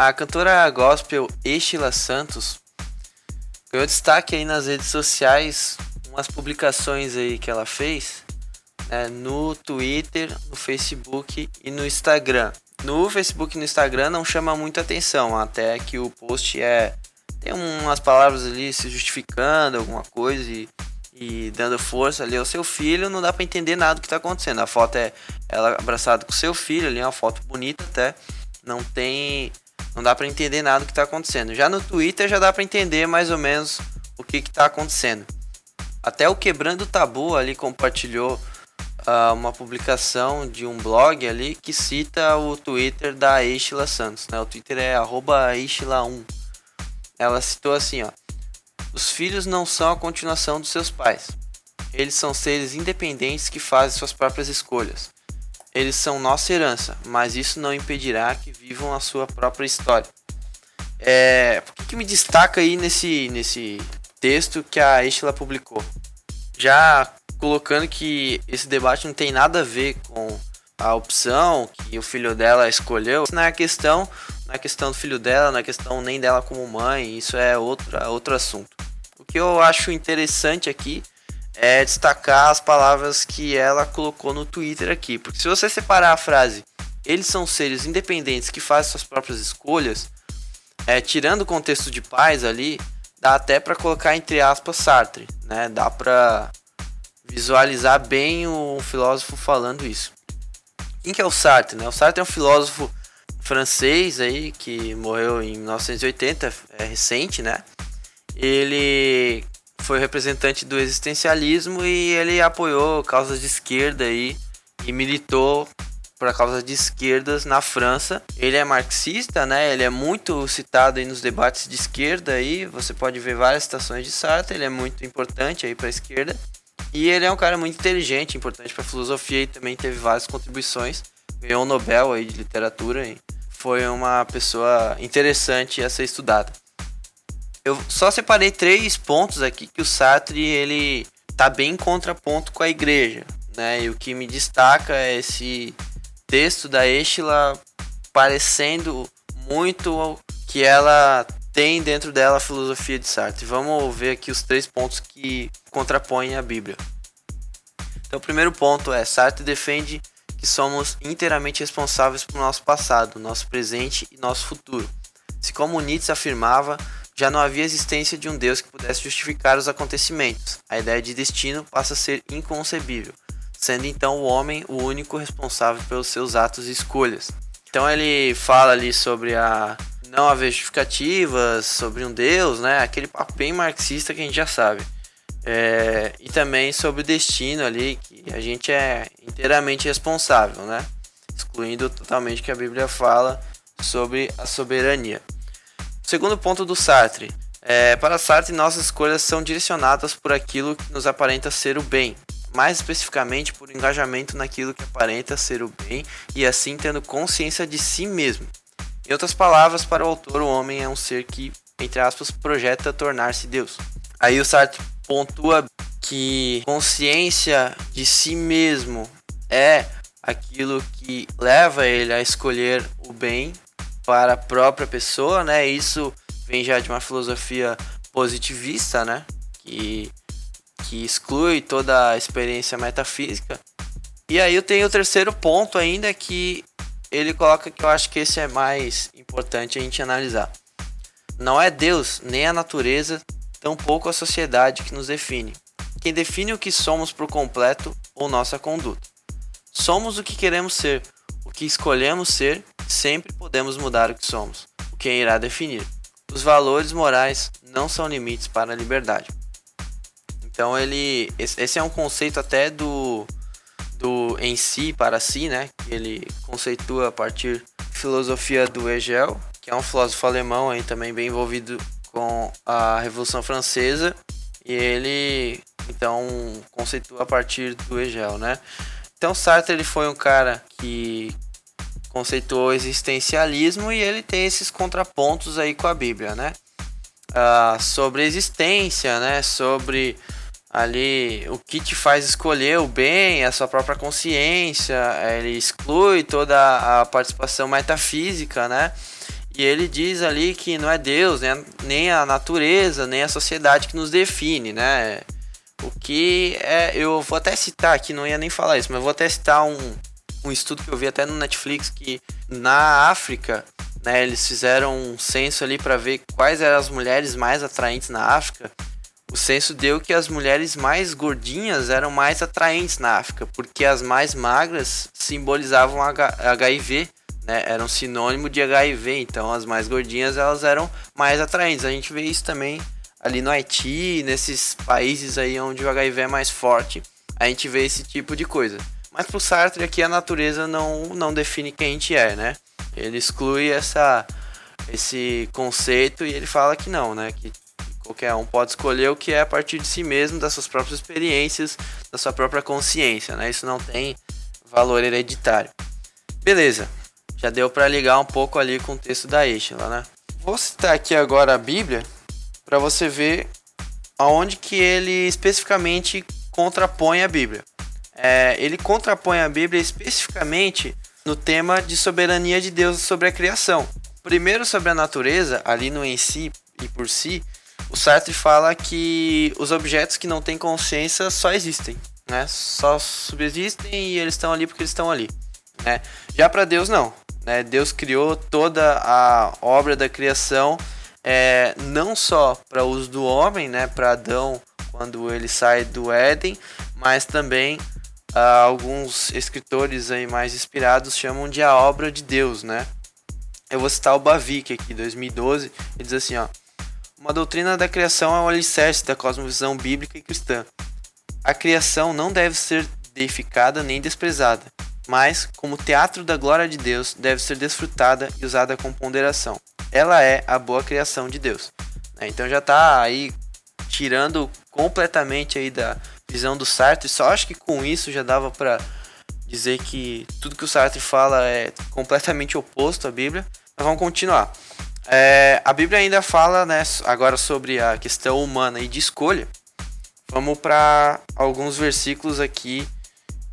A cantora gospel Estila Santos ganhou destaque aí nas redes sociais, umas publicações aí que ela fez né, no Twitter, no Facebook e no Instagram. No Facebook e no Instagram não chama muita atenção, até que o post é tem umas palavras ali se justificando, alguma coisa e, e dando força ali ao seu filho, não dá para entender nada do que tá acontecendo. A foto é ela abraçada com seu filho ali, é uma foto bonita até, não tem não dá para entender nada do que tá acontecendo. Já no Twitter já dá para entender mais ou menos o que que tá acontecendo. Até o Quebrando Tabu ali compartilhou uh, uma publicação de um blog ali que cita o Twitter da Estila Santos, né? O Twitter é @estila1. Ela citou assim, ó: Os filhos não são a continuação dos seus pais. Eles são seres independentes que fazem suas próprias escolhas. Eles são nossa herança, mas isso não impedirá que vivam a sua própria história. É, por que, me destaca aí nesse, nesse texto que a Estila publicou? Já colocando que esse debate não tem nada a ver com a opção que o filho dela escolheu. Isso não é questão, não é questão do filho dela, não é questão nem dela como mãe, isso é outra, outro assunto. O que eu acho interessante aqui é destacar as palavras que ela colocou no Twitter aqui, porque se você separar a frase eles são seres independentes que fazem suas próprias escolhas, é, tirando o contexto de pais ali, dá até para colocar entre aspas Sartre, né? Dá para visualizar bem o filósofo falando isso. Quem que é o Sartre? Né? O Sartre é um filósofo francês aí que morreu em 1980, é recente, né? Ele foi representante do existencialismo e ele apoiou causas de esquerda aí e militou para causas de esquerdas na França. Ele é marxista, né? Ele é muito citado aí nos debates de esquerda aí. Você pode ver várias citações de Sartre. Ele é muito importante aí para a esquerda. E ele é um cara muito inteligente, importante para filosofia e também teve várias contribuições. Ganhou o Nobel aí de literatura e foi uma pessoa interessante a ser estudada. Eu só separei três pontos aqui que o Sartre ele tá bem em contraponto com a igreja, né? E o que me destaca é esse texto da Estila parecendo muito que ela tem dentro dela a filosofia de Sartre. Vamos ver aqui os três pontos que contrapõem a Bíblia. Então, o primeiro ponto é: Sartre defende que somos inteiramente responsáveis por nosso passado, nosso presente e nosso futuro. Se, como Nietzsche afirmava, já não havia existência de um Deus que pudesse justificar os acontecimentos, a ideia de destino passa a ser inconcebível, sendo então o homem o único responsável pelos seus atos e escolhas. Então ele fala ali sobre a não haver justificativas sobre um Deus, né? Aquele papo bem marxista que a gente já sabe. É, e também sobre o destino ali, que a gente é inteiramente responsável, né? Excluindo totalmente que a Bíblia fala sobre a soberania. Segundo ponto do Sartre. É, para Sartre, nossas escolhas são direcionadas por aquilo que nos aparenta ser o bem, mais especificamente por engajamento naquilo que aparenta ser o bem e assim tendo consciência de si mesmo. Em outras palavras, para o autor, o homem é um ser que, entre aspas, projeta tornar-se Deus. Aí o Sartre pontua que consciência de si mesmo é aquilo que leva ele a escolher o bem para a própria pessoa, né? Isso vem já de uma filosofia positivista, né? Que, que exclui toda a experiência metafísica. E aí eu tenho o terceiro ponto ainda que ele coloca que eu acho que esse é mais importante a gente analisar. Não é Deus nem a natureza, tampouco a sociedade que nos define. Quem define o que somos por completo ou nossa conduta. Somos o que queremos ser, o que escolhemos ser, sempre podemos mudar o que somos, o que irá definir. Os valores morais não são limites para a liberdade. Então ele esse é um conceito até do do em si para si, né? Que ele conceitua a partir filosofia do Hegel, que é um filósofo alemão aí também bem envolvido com a Revolução Francesa, e ele então conceitua a partir do Hegel, né? Então Sartre ele foi um cara que conceituou o existencialismo e ele tem esses contrapontos aí com a Bíblia, né? Uh, sobre existência, né? Sobre ali o que te faz escolher o bem, a sua própria consciência, ele exclui toda a participação metafísica, né? E ele diz ali que não é Deus, né? nem a natureza, nem a sociedade que nos define, né? O que é. Eu vou até citar aqui, não ia nem falar isso, mas vou até citar um, um estudo que eu vi até no Netflix que na África, né, eles fizeram um censo ali para ver quais eram as mulheres mais atraentes na África. O censo deu que as mulheres mais gordinhas eram mais atraentes na África, porque as mais magras simbolizavam HIV, né? Eram sinônimo de HIV, então as mais gordinhas elas eram mais atraentes. A gente vê isso também ali no Haiti, nesses países aí onde o HIV é mais forte, a gente vê esse tipo de coisa. Mas pro Sartre aqui a natureza não, não define quem a gente é, né? Ele exclui essa, esse conceito e ele fala que não, né? Que qualquer um pode escolher o que é a partir de si mesmo, das suas próprias experiências, da sua própria consciência, né? Isso não tem valor hereditário. Beleza, já deu para ligar um pouco ali com o texto da Eichela, né? Vou citar aqui agora a Bíblia para você ver aonde que ele especificamente contrapõe a Bíblia é, ele contrapõe a Bíblia especificamente no tema de soberania de Deus sobre a criação. Primeiro sobre a natureza, ali no em si e por si, o Sartre fala que os objetos que não têm consciência só existem, né? Só subsistem e eles estão ali porque eles estão ali, né? Já para Deus não, né? Deus criou toda a obra da criação é, não só para uso do homem, né? Para Adão quando ele sai do Éden, mas também uh, alguns escritores aí mais inspirados chamam de a obra de Deus, né? Eu vou citar o Bavick aqui, 2012, ele diz assim, ó: Uma doutrina da criação é o alicerce da cosmovisão bíblica e cristã. A criação não deve ser deificada nem desprezada, mas, como teatro da glória de Deus, deve ser desfrutada e usada com ponderação. Ela é a boa criação de Deus. Né? Então já está aí tirando completamente aí da visão do Sartre. Só acho que com isso já dava para dizer que tudo que o Sartre fala é completamente oposto à Bíblia. Mas vamos continuar. É, a Bíblia ainda fala né, agora sobre a questão humana e de escolha. Vamos para alguns versículos aqui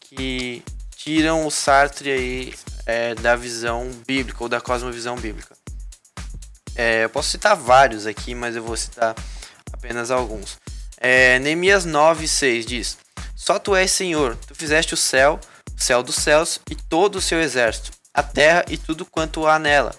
que tiram o Sartre aí é, da visão bíblica ou da cosmovisão bíblica. É, eu posso citar vários aqui, mas eu vou citar apenas alguns. É, Neemias 9, 6 diz: Só tu és Senhor, tu fizeste o céu, o céu dos céus e todo o seu exército, a terra e tudo quanto há nela,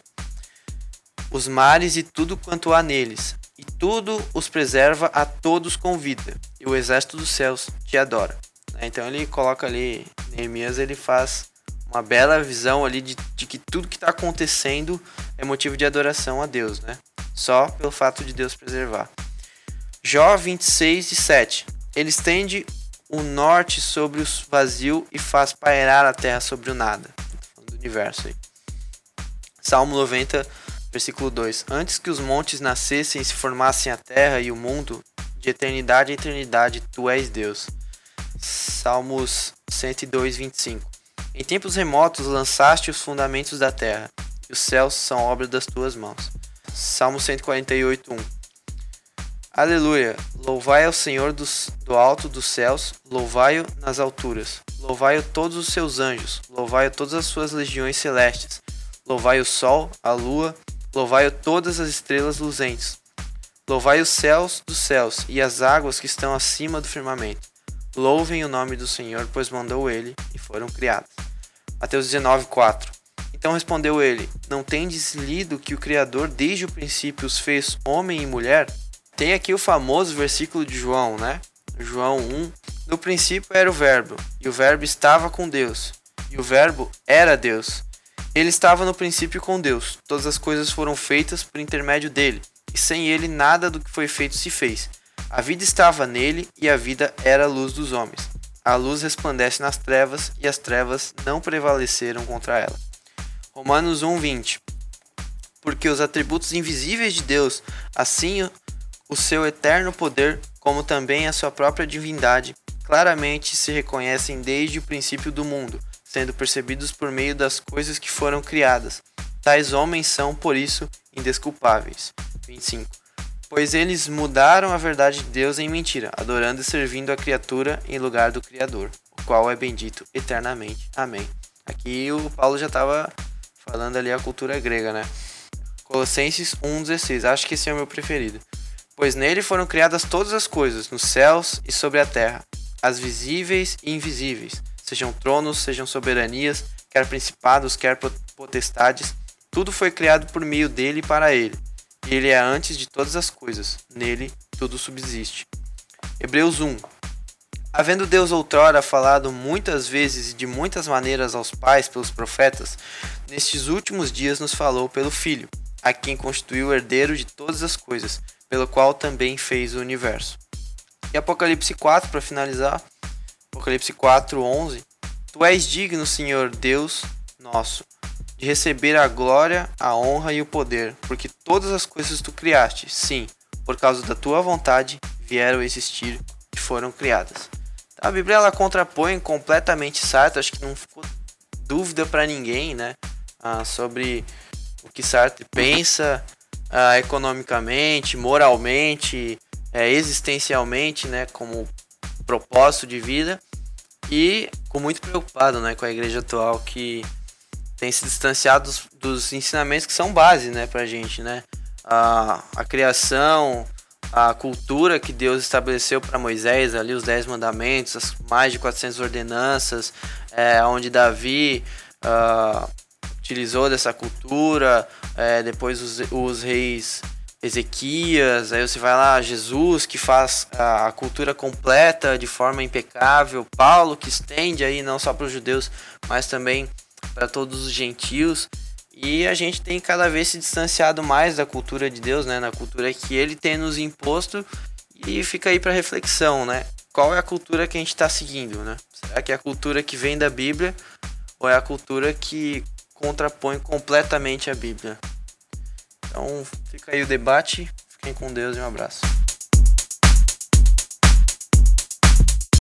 os mares e tudo quanto há neles, e tudo os preserva, a todos convida, e o exército dos céus te adora. Né, então ele coloca ali, Neemias ele faz uma bela visão ali de, de que tudo que está acontecendo é motivo de adoração a Deus, né? Só pelo fato de Deus preservar. Jó 26 e 7. Ele estende o norte sobre o vazio e faz pairar a terra sobre o nada. Do universo aí. Salmo 90, versículo 2. Antes que os montes nascessem e se formassem a terra e o mundo, de eternidade a eternidade, tu és Deus. Salmos 102, 25. Em tempos remotos lançaste os fundamentos da terra, e os céus são obra das tuas mãos. Salmo 148, 1. Aleluia! Louvai ao Senhor dos, do alto dos céus, louvai-o nas alturas, louvai-o todos os seus anjos, louvai-o todas as suas legiões celestes, louvai o sol, a lua, louvai-o todas as estrelas luzentes, louvai os céus dos céus e as águas que estão acima do firmamento. Louvem o nome do Senhor, pois mandou ele e foram criados. Mateus 19, 4 Então respondeu ele: Não tendes lido que o Criador desde o princípio os fez homem e mulher? Tem aqui o famoso versículo de João, né? João 1. No princípio era o Verbo, e o Verbo estava com Deus, e o Verbo era Deus. Ele estava no princípio com Deus. Todas as coisas foram feitas por intermédio dele, e sem ele nada do que foi feito se fez. A vida estava nele, e a vida era a luz dos homens. A luz resplandece nas trevas, e as trevas não prevaleceram contra ela. Romanos 1:20. Porque os atributos invisíveis de Deus, assim o seu eterno poder, como também a sua própria divindade, claramente se reconhecem desde o princípio do mundo, sendo percebidos por meio das coisas que foram criadas. Tais homens são, por isso, indesculpáveis. 25. Pois eles mudaram a verdade de Deus em mentira, adorando e servindo a criatura em lugar do Criador, o qual é bendito eternamente. Amém. Aqui o Paulo já estava falando ali a cultura grega, né? Colossenses 1,16. Acho que esse é o meu preferido. Pois nele foram criadas todas as coisas, nos céus e sobre a terra, as visíveis e invisíveis, sejam tronos, sejam soberanias, quer principados, quer potestades, tudo foi criado por meio dele e para ele. E ele é antes de todas as coisas, nele tudo subsiste. Hebreus 1 Havendo Deus outrora falado muitas vezes e de muitas maneiras aos pais pelos profetas, nestes últimos dias nos falou pelo Filho, a quem constituiu o herdeiro de todas as coisas, pelo qual também fez o universo. E Apocalipse 4, para finalizar, Apocalipse 4, 11. Tu és digno, Senhor Deus nosso, de receber a glória, a honra e o poder, porque todas as coisas tu criaste, sim, por causa da tua vontade, vieram existir e foram criadas. A Bíblia ela contrapõe completamente Sartre, acho que não ficou dúvida para ninguém, né, ah, sobre o que Sartre pensa ah, economicamente, moralmente, é, existencialmente, né, como propósito de vida. E com muito preocupado, né, com a igreja atual que tem se distanciado dos, dos ensinamentos que são base, né, pra gente, né, a, a criação, a cultura que Deus estabeleceu para Moisés, ali os dez mandamentos, as mais de 400 ordenanças, é, onde Davi uh, utilizou dessa cultura, é, depois os, os, reis Ezequias, aí você vai lá, Jesus que faz a, a cultura completa de forma impecável, Paulo que estende aí não só para os judeus, mas também para todos os gentios. E a gente tem cada vez se distanciado mais da cultura de Deus, né? Na cultura que ele tem nos imposto. E fica aí para reflexão, né? Qual é a cultura que a gente está seguindo, né? Será que é a cultura que vem da Bíblia ou é a cultura que contrapõe completamente a Bíblia? Então fica aí o debate. Fiquem com Deus e um abraço.